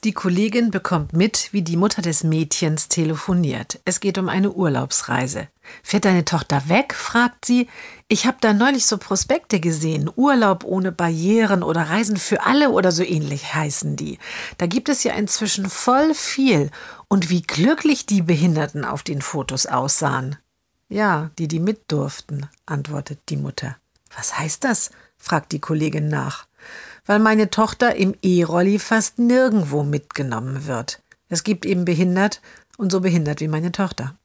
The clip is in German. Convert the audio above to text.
die Kollegin bekommt mit, wie die Mutter des Mädchens telefoniert. Es geht um eine Urlaubsreise. Fährt deine Tochter weg? fragt sie. Ich habe da neulich so Prospekte gesehen. Urlaub ohne Barrieren oder Reisen für alle oder so ähnlich heißen die. Da gibt es ja inzwischen voll viel. Und wie glücklich die Behinderten auf den Fotos aussahen. Ja, die, die mit durften, antwortet die Mutter. Was heißt das? fragt die Kollegin nach weil meine Tochter im E-Rolli fast nirgendwo mitgenommen wird. Es gibt eben behindert und so behindert wie meine Tochter.